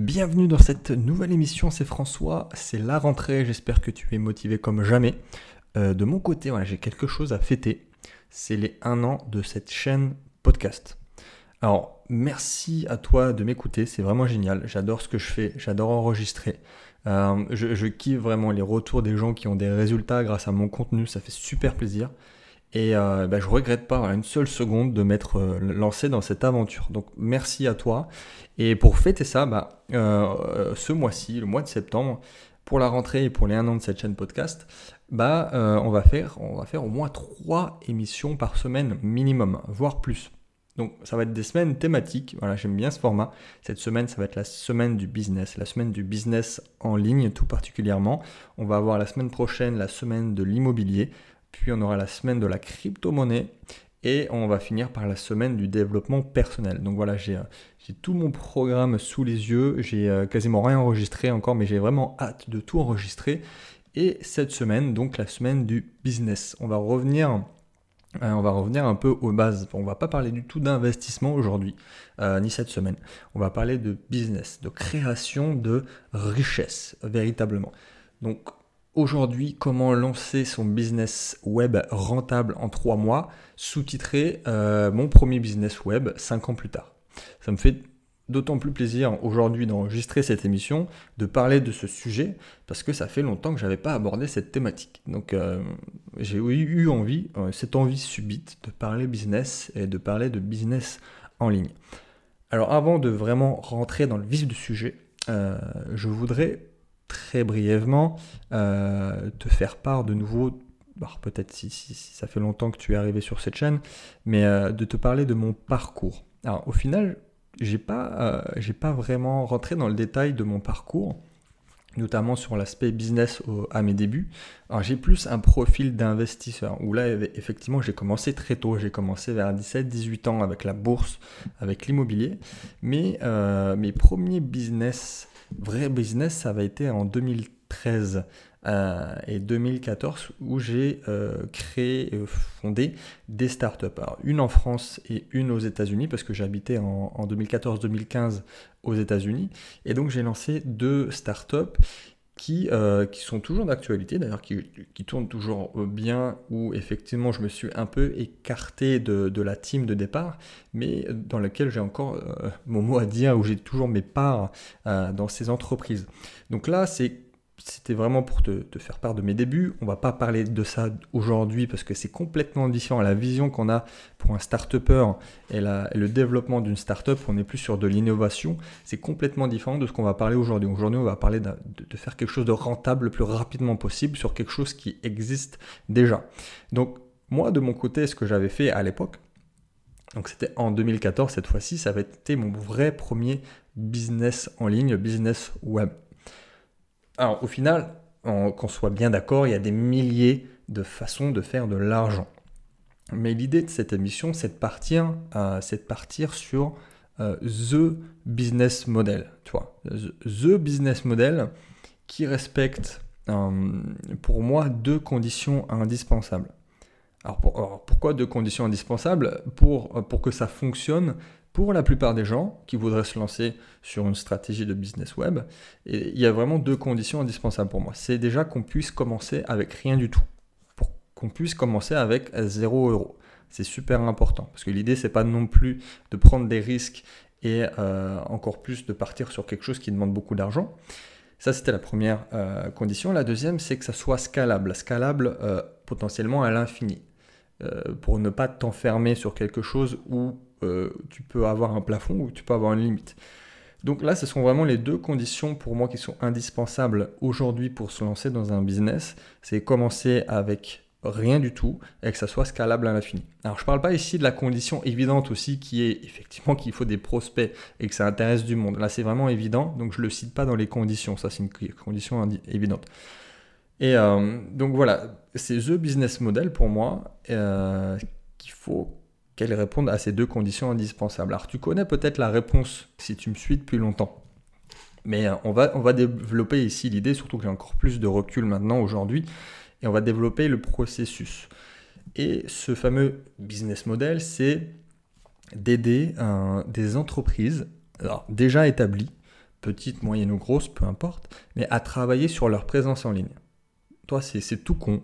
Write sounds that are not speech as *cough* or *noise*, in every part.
Bienvenue dans cette nouvelle émission, c'est François, c'est la rentrée, j'espère que tu es motivé comme jamais. Euh, de mon côté, j'ai quelque chose à fêter, c'est les 1 an de cette chaîne podcast. Alors, merci à toi de m'écouter, c'est vraiment génial, j'adore ce que je fais, j'adore enregistrer. Euh, je, kiffe vraiment les retours des gens qui ont des résultats grâce à mon contenu, ça fait super plaisir. Et euh, bah, je regrette pas une seule seconde de m'être euh, lancé dans cette aventure. Donc merci à toi. Et pour fêter ça, bah, euh, ce mois-ci, le mois de septembre, pour la rentrée et pour les un an de cette chaîne podcast, bah, on, va faire, on va faire au moins trois émissions par semaine minimum, voire plus. Donc ça va être des semaines thématiques, voilà, j'aime bien ce format. Cette semaine, ça va être la semaine du business, la semaine du business en ligne tout particulièrement. On va avoir la semaine prochaine la semaine de l'immobilier, puis on aura la semaine de la crypto-monnaie et on va finir par la semaine du développement personnel. Donc voilà, j'ai euh, tout mon programme sous les yeux, j'ai euh, quasiment rien enregistré encore, mais j'ai vraiment hâte de tout enregistrer. Et cette semaine, donc la semaine du business, on va revenir, euh, on va revenir un peu aux bases. On va pas parler du tout d'investissement aujourd'hui, ni cette semaine. On va parler de business, de création de richesse, véritablement. Donc Aujourd'hui, comment lancer son business web rentable en trois mois, sous-titré euh, Mon premier business web cinq ans plus tard. Ça me fait d'autant plus plaisir aujourd'hui d'enregistrer cette émission, de parler de ce sujet, parce que ça fait longtemps que je n'avais pas abordé cette thématique. Donc euh, j'ai eu envie, euh, cette envie subite de parler business et de parler de business en ligne. Alors avant de vraiment rentrer dans le vif du sujet, je voudrais très brièvement euh, te faire part de nouveau, peut-être si, ça fait longtemps que tu es arrivé sur cette chaîne, mais euh, de te parler de mon parcours. Alors au final, j'ai pas, euh, pas vraiment rentré dans le détail de mon parcours, notamment sur l'aspect business à mes débuts. J'ai plus un profil d'investisseur, où là effectivement j'ai commencé très tôt, j'ai commencé vers 17-18 ans avec la bourse, avec l'immobilier, mais mes premiers business vrai business, ça va été en 2013 euh, et 2014 où j'ai euh, créé et fondé des startups. Alors, une en France et une aux États-Unis parce que j'habitais en, en 2014-2015 aux États-Unis. Et donc j'ai lancé deux startups qui, euh, qui sont toujours d'actualité, d'ailleurs qui, qui, tournent toujours bien, où effectivement je me suis un peu écarté de, de la team de départ, mais dans laquelle j'ai encore euh, mon mot à dire, où j'ai toujours mes parts euh, dans ces entreprises. Donc là, c'est c'était vraiment pour te, faire part de mes débuts. On va pas parler de ça aujourd'hui parce que c'est complètement différent. La vision qu'on a pour un start-upper et, le développement d'une start-up, on est plus sur de l'innovation. C'est complètement différent de ce qu'on va parler aujourd'hui. Aujourd'hui, on va parler de, de, faire quelque chose de rentable le plus rapidement possible sur quelque chose qui existe déjà. Donc, moi, de mon côté, ce que j'avais fait à l'époque, donc c'était en 2014 cette fois-ci, ça avait été mon vrai premier business en ligne, business web. Alors au final, qu'on soit bien d'accord, il y a des milliers de façons de faire de l'argent. Mais l'idée de cette émission, c'est de partir, euh, de partir sur euh, the business model, tu vois, the business model qui respecte euh, pour moi deux conditions indispensables. Alors, pourquoi deux conditions indispensables pour, pour que ça fonctionne pour la plupart des gens qui voudraient se lancer sur une stratégie de business web, il y a vraiment deux conditions indispensables pour moi. C'est déjà qu'on puisse commencer avec rien du tout, pour qu'on puisse commencer avec 0 euros. C'est super important parce que l'idée c'est pas non plus de prendre des risques et euh, encore plus de partir sur quelque chose qui demande beaucoup d'argent. Ça, c'était la première euh, condition. La deuxième, c'est que ça soit scalable. Scalable euh, potentiellement à l'infini. Pour ne pas t'enfermer sur quelque chose où euh, tu peux avoir un plafond ou tu peux avoir une limite. Donc là, ce sont vraiment les deux conditions pour moi qui sont indispensables aujourd'hui pour se lancer dans un business. C'est commencer avec rien du tout et que ça soit scalable à l'infini. Alors je ne parle pas ici de la condition évidente aussi qui est effectivement qu'il faut des prospects et que ça intéresse du monde. Là c'est vraiment évident, donc je ne le cite pas dans les conditions, ça c'est une condition évidente. Et euh, donc voilà, c'est the business model pour moi euh, qu'il faut qu'elle réponde à ces deux conditions indispensables. Alors tu connais peut-être la réponse si tu me suis depuis longtemps. Mais euh, on va, on va développer ici l'idée, surtout que j'ai encore plus de recul maintenant aujourd'hui, et on va développer le processus. Et ce fameux business model, c'est d'aider des entreprises déjà établies, petites, moyennes ou grosses, peu importe, mais à travailler sur leur présence en ligne. C'est tout con.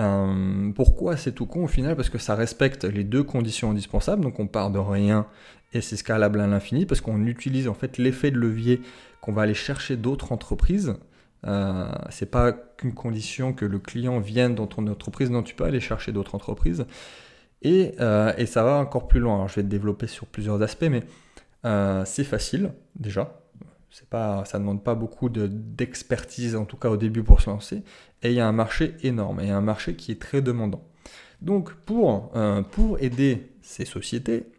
Euh, pourquoi c'est tout con au final? Parce que ça respecte les deux conditions indispensables, donc on part de rien et c'est scalable à l'infini, parce qu'on utilise en fait l'effet de levier qu'on va aller chercher d'autres entreprises. Euh, c'est pas qu'une condition que le client vienne dans ton entreprise, non, tu peux aller chercher d'autres entreprises. Et, euh, et, ça va encore plus loin. Alors, je vais te développer sur plusieurs aspects, mais c'est facile déjà. Ça ne demande pas beaucoup d'expertise, en tout cas au début pour se lancer. Et il y a un marché énorme, et un marché qui est très demandant. Donc pour, euh, aider ces sociétés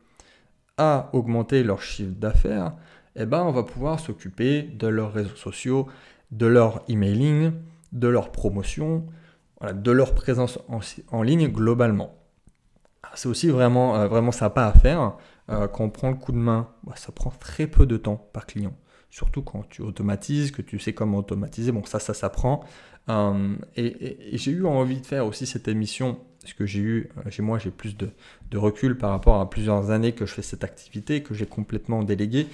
à augmenter leur chiffre d'affaires, eh ben, on va pouvoir s'occuper de leurs réseaux sociaux, de leur emailing, de leur promotion, de leur présence en ligne globalement c'est aussi vraiment, euh, sympa à faire. Euh, quand on prend le coup de main, bah, ça prend très peu de temps par client. Surtout quand tu automatises, que tu sais comment automatiser. Bon, ça, ça s'apprend. Euh, et, j'ai eu envie de faire aussi cette émission, parce que j'ai eu, chez moi, j'ai plus de, recul par rapport à plusieurs années que je fais cette activité, que j'ai complètement délégué.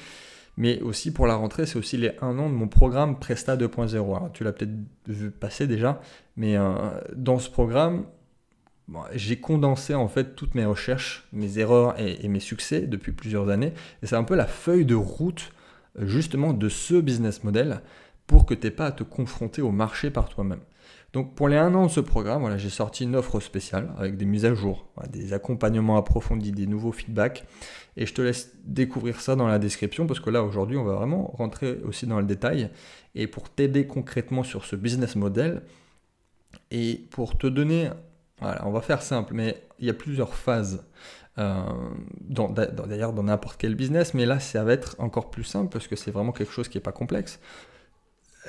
Mais aussi pour la rentrée, c'est aussi les 1 an de mon programme Presta 2.0. tu l'as peut-être vu passer déjà, mais dans ce programme, j'ai condensé en fait toutes mes recherches, mes erreurs et, mes succès depuis plusieurs années. Et c'est un peu la feuille de route justement de ce business model pour que tu n'aies pas à te confronter au marché par toi-même. Donc pour les un an de ce programme, voilà, j'ai sorti une offre spéciale avec des mises à jour, des accompagnements approfondis, des nouveaux feedbacks. Et je te laisse découvrir ça dans la description parce que là aujourd'hui on va vraiment rentrer aussi dans le détail. Et pour t'aider concrètement sur ce business model et pour te donner voilà, on va faire simple, mais il y a plusieurs phases. Euh, d'ailleurs dans n'importe quel business, mais là ça va être encore plus simple parce que c'est vraiment quelque chose qui n'est pas complexe.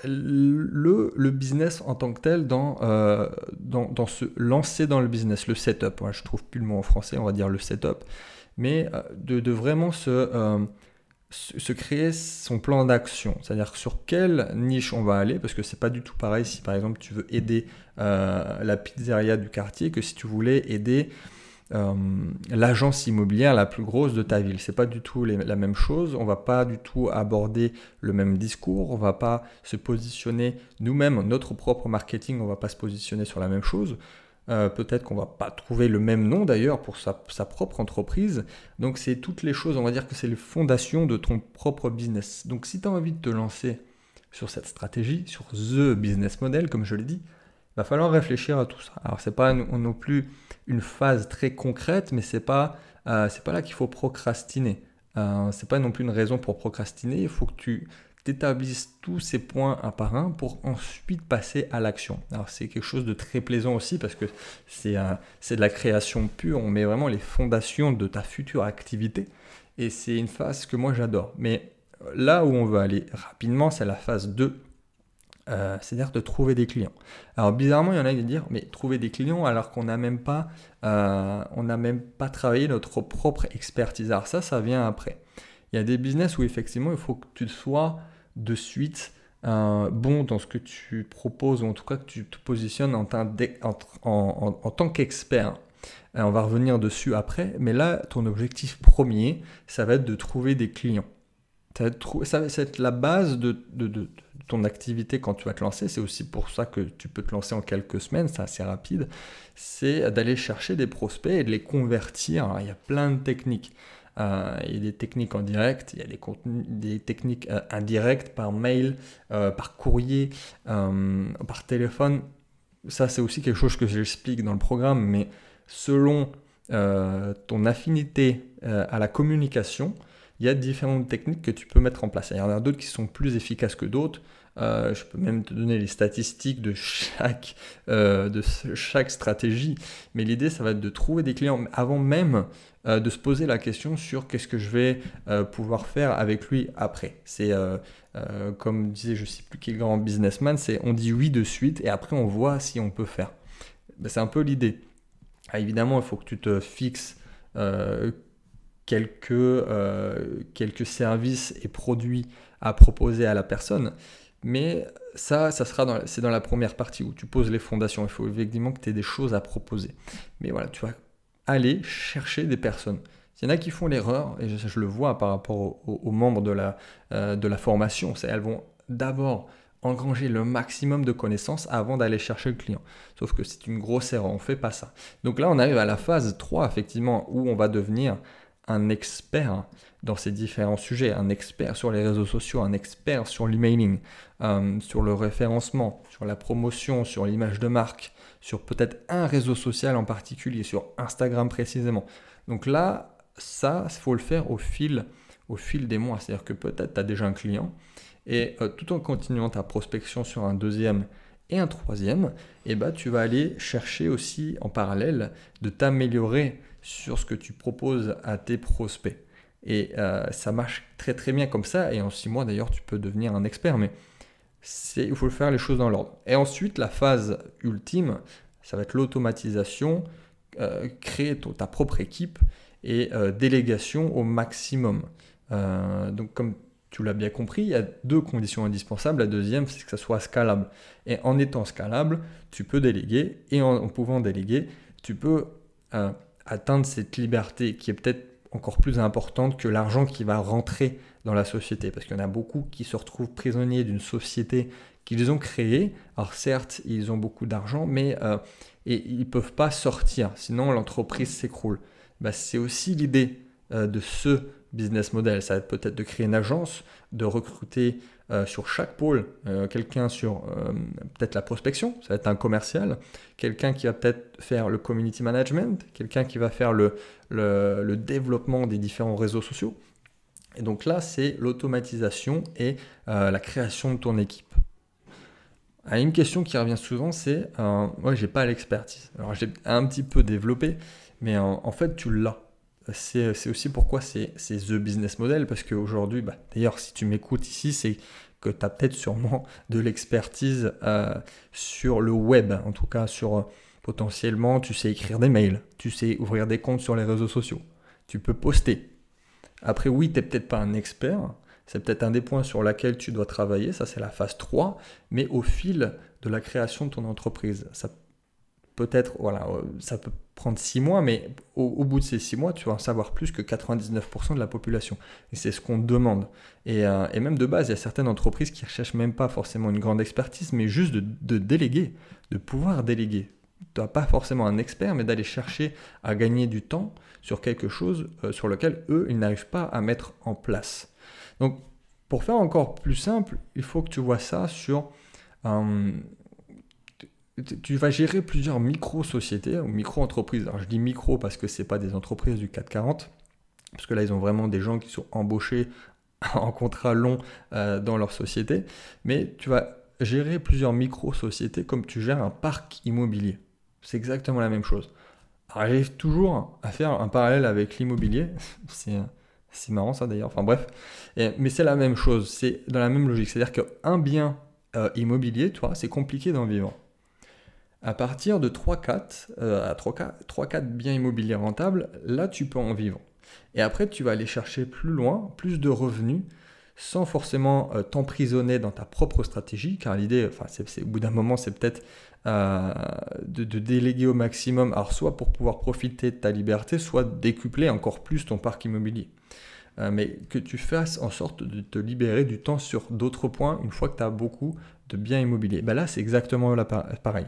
Le, le, business en tant que tel dans, euh, dans, dans, se lancer dans le business, le setup, je je trouve plus le mot en français, on va dire le setup, mais euh, de, de, vraiment se, se créer son plan d'action, c'est-à-dire sur quelle niche on va aller, parce que c'est pas du tout pareil si par exemple tu veux aider la pizzeria du quartier que si tu voulais aider euh, l'agence immobilière la plus grosse de ta ville. C'est pas du tout la même chose. On va pas du tout aborder le même discours. On va pas se positionner nous-mêmes, notre propre marketing. On va pas se positionner sur la même chose. Euh, peut-être qu'on va pas trouver le même nom d'ailleurs pour sa, propre entreprise. Donc c'est toutes les choses, on va dire que c'est les fondations de ton propre business. Donc si tu as envie de te lancer sur cette stratégie, sur The Business Model, comme je l'ai dit, il va falloir réfléchir à tout ça. Alors c'est pas non plus une phase très concrète, mais c'est pas euh, c'est pas là qu'il faut procrastiner. Euh, c'est pas non plus une raison pour procrastiner. Il faut que tu t'établisses tous ces points un par un pour ensuite passer à l'action. Alors c'est quelque chose de très plaisant aussi parce que c'est de la création pure, on met vraiment les fondations de ta future activité et c'est une phase que moi j'adore. Mais là où on veut aller rapidement, c'est la phase 2. Euh, c'est-à-dire de trouver des clients. Alors bizarrement, il y en a qui vont dire, mais trouver des clients alors qu'on n'a même pas, euh, même pas travaillé notre propre expertise. Alors ça, ça vient après. Il y a des business où effectivement, il faut que tu sois de suite euh, bon dans ce que tu proposes, ou en tout cas que tu te positionnes en, en, tant qu'expert. On va revenir dessus après, mais là, ton objectif premier, ça va être de trouver des clients. Ça être, la base de, ton activité quand tu vas te lancer. C'est aussi pour ça que tu peux te lancer en quelques semaines, c'est assez rapide. C'est d'aller chercher des prospects et de les convertir. il y a plein de techniques. Euh, il y a des techniques en direct, il y a des, des techniques euh, indirectes par mail, euh, par courrier, par téléphone. Ça, c'est aussi quelque chose que j'explique dans le programme, mais selon ton affinité à la communication, il y a différentes techniques que tu peux mettre en place. Il y en a d'autres qui sont plus efficaces que d'autres. Euh, je peux même te donner les statistiques de chaque, euh, de chaque stratégie. Mais l'idée, ça va être de trouver des clients avant même euh, de se poser la question sur qu'est-ce que je vais pouvoir faire avec lui après. C'est comme disait, je ne sais plus quel grand businessman, c'est on dit oui de suite et après on voit si on peut faire. Ben, c'est un peu l'idée. Ah, évidemment, il faut que tu te fixes quelques, quelques services et produits à proposer à la personne. Mais ça, ça sera c'est dans la première partie où tu poses les fondations. Il faut effectivement que tu aies des choses à proposer. Mais voilà, tu vas aller chercher des personnes Il y en a qui font l'erreur, et je, le vois par rapport aux, membres de la, euh, de la formation, c'est elles vont d'abord engranger le maximum de connaissances avant d'aller chercher le client. Sauf que c'est une grosse erreur, on ne fait pas ça. Donc là, on arrive à la phase 3, effectivement, où on va devenir un expert dans ces différents sujets, un expert sur les réseaux sociaux, un expert sur l'emailing, euh, sur le référencement, sur la promotion, sur l'image de marque, sur peut-être un réseau social en particulier, sur Instagram précisément. Donc là, ça, il faut le faire au fil, au fil des mois. C'est-à-dire que peut-être tu as déjà un client et euh, tout en continuant ta prospection sur un deuxième et un troisième, eh ben, tu vas aller chercher aussi en parallèle de t'améliorer sur ce que tu proposes à tes prospects. Et euh, ça marche très très bien comme ça. Et en six mois d'ailleurs, tu peux devenir un expert. Mais il faut faire les choses dans l'ordre. Et ensuite, la phase ultime, ça va être l'automatisation, euh, créer ta propre équipe et euh, délégation au maximum. Donc comme tu l'as bien compris, il y a deux conditions indispensables. La deuxième, c'est que ça soit scalable. Et en étant scalable, tu peux déléguer. Et en, pouvant déléguer, tu peux atteindre cette liberté qui est peut-être encore plus importante que l'argent qui va rentrer dans la société. Parce qu'il y en a beaucoup qui se retrouvent prisonniers d'une société qu'ils ont créée. Alors certes, ils ont beaucoup d'argent, mais euh, et ils ne peuvent pas sortir, sinon l'entreprise s'écroule. Bah, c'est aussi l'idée euh, de ce business model. Ça va être peut-être de créer une agence, de recruter euh, sur chaque pôle quelqu'un sur peut-être la prospection, ça va être un commercial, quelqu'un qui va peut-être faire le community management, quelqu'un qui va faire le, le développement des différents réseaux sociaux. Et donc là, c'est l'automatisation et euh, la création de ton équipe. Ah, une question qui revient souvent, c'est euh, moi, j'ai pas l'expertise. Alors, j'ai un petit peu développé, mais en, fait, tu l'as. C'est aussi pourquoi c'est The Business Model, parce qu'aujourd'hui, bah, d'ailleurs, si tu m'écoutes ici, c'est que tu as peut-être sûrement *laughs* de l'expertise euh, sur le web, en tout cas sur potentiellement, tu sais écrire des mails, tu sais ouvrir des comptes sur les réseaux sociaux, tu peux poster, après, oui, tu n'es peut-être pas un expert, c'est peut-être un des points sur lesquels tu dois travailler, ça c'est la phase 3, mais au fil de la création de ton entreprise. Ça peut être, voilà, euh, ça peut prendre 6 mois, mais au, bout de ces 6 mois, tu vas en savoir plus que 99% de la population. Et c'est ce qu'on demande. Euh, et, même de base, il y a certaines entreprises qui ne recherchent même pas forcément une grande expertise, mais juste de déléguer, de pouvoir déléguer tu n'as pas forcément un expert, mais d'aller chercher à gagner du temps sur quelque chose euh, sur lequel eux, ils n'arrivent pas à mettre en place. Donc, pour faire encore plus simple, il faut que tu vois ça sur... tu vas gérer plusieurs micro-sociétés ou micro-entreprises. Alors, je dis micro parce que ce pas des entreprises du 440, parce que là, ils ont vraiment des gens qui sont embauchés *laughs* en contrat long euh, dans leur société, mais tu vas gérer plusieurs micro-sociétés comme tu gères un parc immobilier. C'est exactement la même chose. J'arrive toujours à faire un parallèle avec l'immobilier. *laughs* C'est marrant ça d'ailleurs. Enfin bref. mais c'est la même chose. C'est dans la même logique. C'est-à-dire qu'un bien euh, immobilier, tu vois, c'est compliqué d'en vivre. À partir de 3-4 euh, 3-4 biens immobiliers rentables, là tu peux en vivre. Et après, tu vas aller chercher plus loin, plus de revenus sans forcément euh, t'emprisonner dans ta propre stratégie, car l'idée, enfin, c'est, au bout d'un moment, c'est peut-être euh, de, déléguer au maximum, alors soit pour pouvoir profiter de ta liberté, soit décupler encore plus ton parc immobilier. Mais que tu fasses en sorte de te libérer du temps sur d'autres points une fois que tu as beaucoup de biens immobiliers. Ben là, c'est exactement pareil.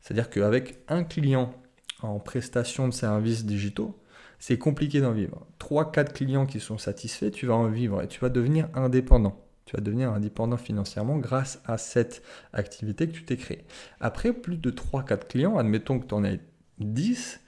C'est-à-dire qu'avec un client en prestation de services digitaux, c'est compliqué d'en vivre. 3-4 clients qui sont satisfaits, tu vas en vivre et tu vas devenir indépendant. Tu vas devenir indépendant financièrement grâce à cette activité que tu t'es créée. Après plus de 3-4 clients, admettons que tu en aies 10,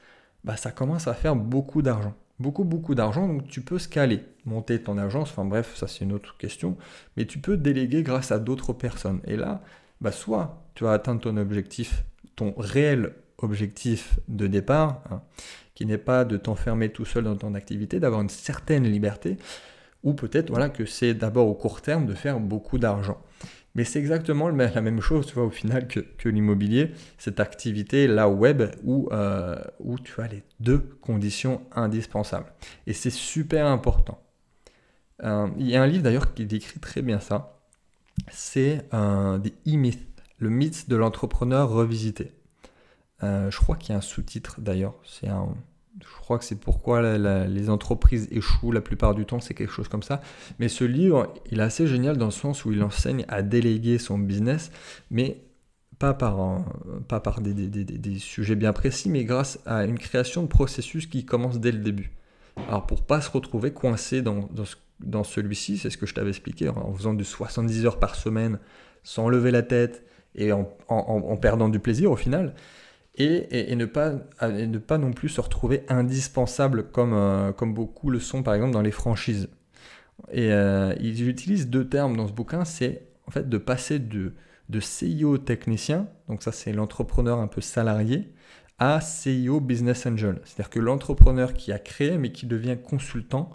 bah ça commence à faire beaucoup d'argent. Beaucoup, beaucoup d'argent, donc tu peux scaler, monter ton agence, enfin bref, ça c'est une autre question, mais tu peux déléguer grâce à d'autres personnes. Et là, bah soit tu vas atteindre ton objectif, ton réel objectif de départ, hein, qui n'est pas de t'enfermer tout seul dans ton activité, d'avoir une certaine liberté, ou peut-être voilà, que c'est d'abord au court terme de faire beaucoup d'argent. Mais c'est exactement la même chose, tu vois, au final, que, l'immobilier, cette activité, la web, où, euh, où tu as les deux conditions indispensables. Et c'est super important. Euh, il y a un livre d'ailleurs qui décrit très bien ça. C'est euh, The E-Myth, le mythe de l'entrepreneur revisité. Euh, je crois qu'il y a un sous-titre d'ailleurs. C'est un, Je crois que c'est pourquoi les entreprises échouent la plupart du temps, c'est quelque chose comme ça. Mais ce livre, il est assez génial dans le sens où il enseigne à déléguer son business, mais pas par, pas par des, sujets bien précis, mais grâce à une création de processus qui commence dès le début. Alors pour pas se retrouver coincé dans, dans, celui-ci, c'est ce que je t'avais expliqué, en faisant du 70 heures par semaine, sans lever la tête et en, perdant du plaisir au final, et, ne pas, ne pas non plus se retrouver indispensable comme, euh, comme beaucoup le sont par exemple dans les franchises. Et euh, ils utilisent deux termes dans ce bouquin, c'est en fait de passer de de CIO technicien, donc ça c'est l'entrepreneur un peu salarié, à CIO business angel. C'est-à-dire que l'entrepreneur qui a créé mais qui devient consultant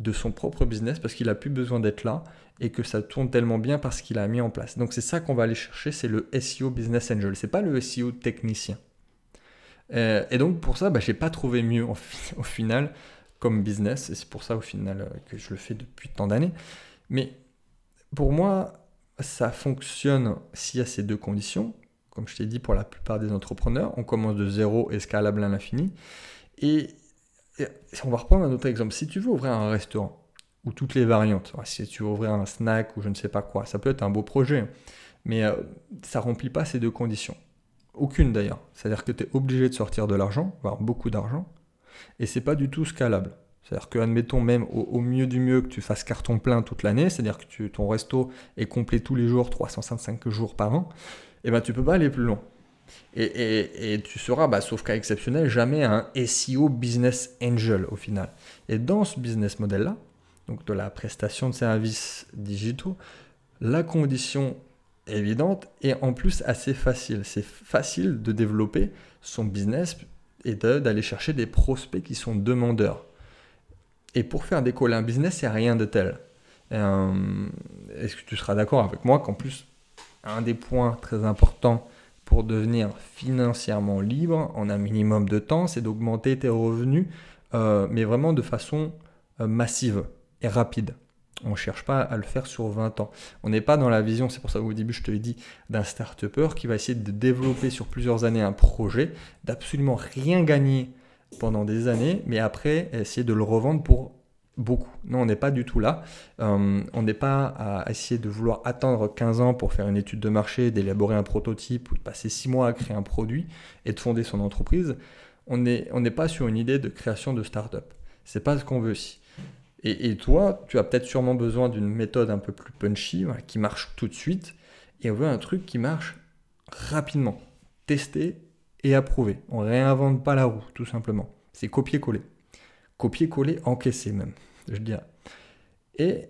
de son propre business parce qu'il a plus besoin d'être là et que ça tourne tellement bien parce qu'il a mis en place. Donc c'est ça qu'on va aller chercher, c'est le SEO business angel, c'est pas le SEO technicien. Euh, et donc pour ça, bah, j'ai pas trouvé mieux *laughs* au final comme business et c'est pour ça au final euh, que je le fais depuis tant d'années. Mais pour moi, ça fonctionne s'il y a ces deux conditions. Comme je t'ai dit, pour la plupart des entrepreneurs, on commence de zéro et scalable à l'infini. Et, on va reprendre un autre exemple. Si tu veux ouvrir un restaurant, ou toutes les variantes, si tu veux ouvrir un snack ou je ne sais pas quoi, ça peut être un beau projet, mais euh, ça remplit pas ces deux conditions. Aucune d'ailleurs. C'est-à-dire que tu es obligé de sortir de l'argent, voire beaucoup d'argent, et c'est pas du tout scalable. C'est-à-dire que, admettons même au, mieux du mieux que tu fasses carton plein toute l'année, c'est-à-dire que ton resto est complet tous les jours, 365 jours par an, et eh ben tu peux pas aller plus loin. Et, tu seras, bah, sauf cas exceptionnel, jamais un SEO business angel au final. Et dans ce business model-là, donc de la prestation de services digitaux, la condition évidente et en plus assez facile. C'est facile de développer son business et d'aller chercher des prospects qui sont demandeurs. Et pour faire décoller un business, il n'y a rien de tel. Euh, est-ce que tu seras d'accord avec moi qu'en plus, un des points très importants pour devenir financièrement libre en un minimum de temps, c'est d'augmenter tes revenus, euh, mais vraiment de façon euh, massive et rapide. On ne cherche pas à le faire sur 20 ans. On n'est pas dans la vision, c'est pour ça qu'au début je te l'ai dit, d'un start qui va essayer de développer sur plusieurs années un projet, d'absolument rien gagner pendant des années, mais après essayer de le revendre pour beaucoup. Non, on n'est pas du tout là. Euh, on n'est pas à essayer de vouloir attendre 15 ans pour faire une étude de marché, d'élaborer un prototype ou de passer 6 mois à créer un produit et de fonder son entreprise. On n'est on pas sur une idée de création de start-up. C'est pas ce qu'on veut ici. Et, toi, tu as peut-être sûrement besoin d'une méthode un peu plus punchy, qui marche tout de suite. Et on veut un truc qui marche rapidement. Tester et approuver. On réinvente pas la roue, tout simplement. C'est copier-coller. Copier-coller, encaisser même, je. Et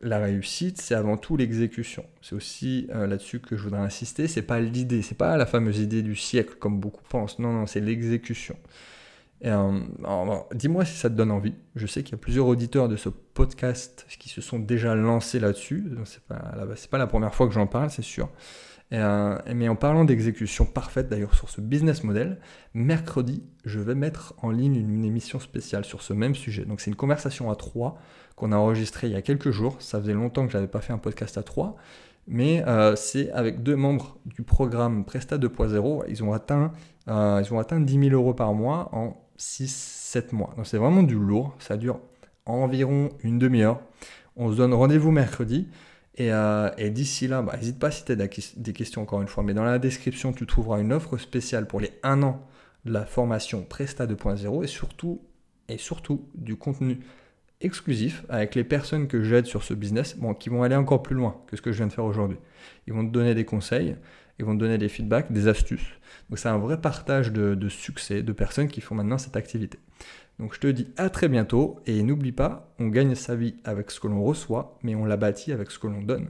la réussite, c'est avant tout l'exécution. C'est aussi euh, là-dessus que je voudrais insister. C'est pas l'idée, c'est pas la fameuse idée du siècle comme beaucoup pensent. Non, non, c'est l'exécution. Euh, dis-moi si ça te donne envie. Je sais qu'il y a plusieurs auditeurs de ce podcast qui se sont déjà lancés là-dessus. C'est pas, pas la première fois que j'en parle, c'est sûr. Euh, mais en parlant d'exécution parfaite d'ailleurs sur ce business model, mercredi, je vais mettre en ligne une, émission spéciale sur ce même sujet. Donc c'est une conversation à trois qu'on a enregistrée il y a quelques jours. Ça faisait longtemps que je n'avais pas fait un podcast à trois. Mais euh, c'est avec deux membres du programme Presta 2.0. Ils, euh, ils ont atteint 10 000 euros par mois en 6-7 mois. Donc c'est vraiment du lourd. Ça dure environ une demi-heure. On se donne rendez-vous mercredi. Euh, et, d'ici là, bah, n'hésite pas si tu as des questions encore une fois, mais dans la description, tu trouveras une offre spéciale pour les 1 an de la formation Presta 2.0 et surtout, du contenu exclusif avec les personnes que j'aide sur ce business, qui vont aller encore plus loin que ce que je viens de faire aujourd'hui. Ils vont te donner des conseils, ils vont te donner des feedbacks, des astuces. Donc c'est un vrai partage de succès de personnes qui font maintenant cette activité. Donc je te dis à très bientôt et n'oublie pas, on gagne sa vie avec ce que l'on reçoit, mais on la bâtit avec ce que l'on donne.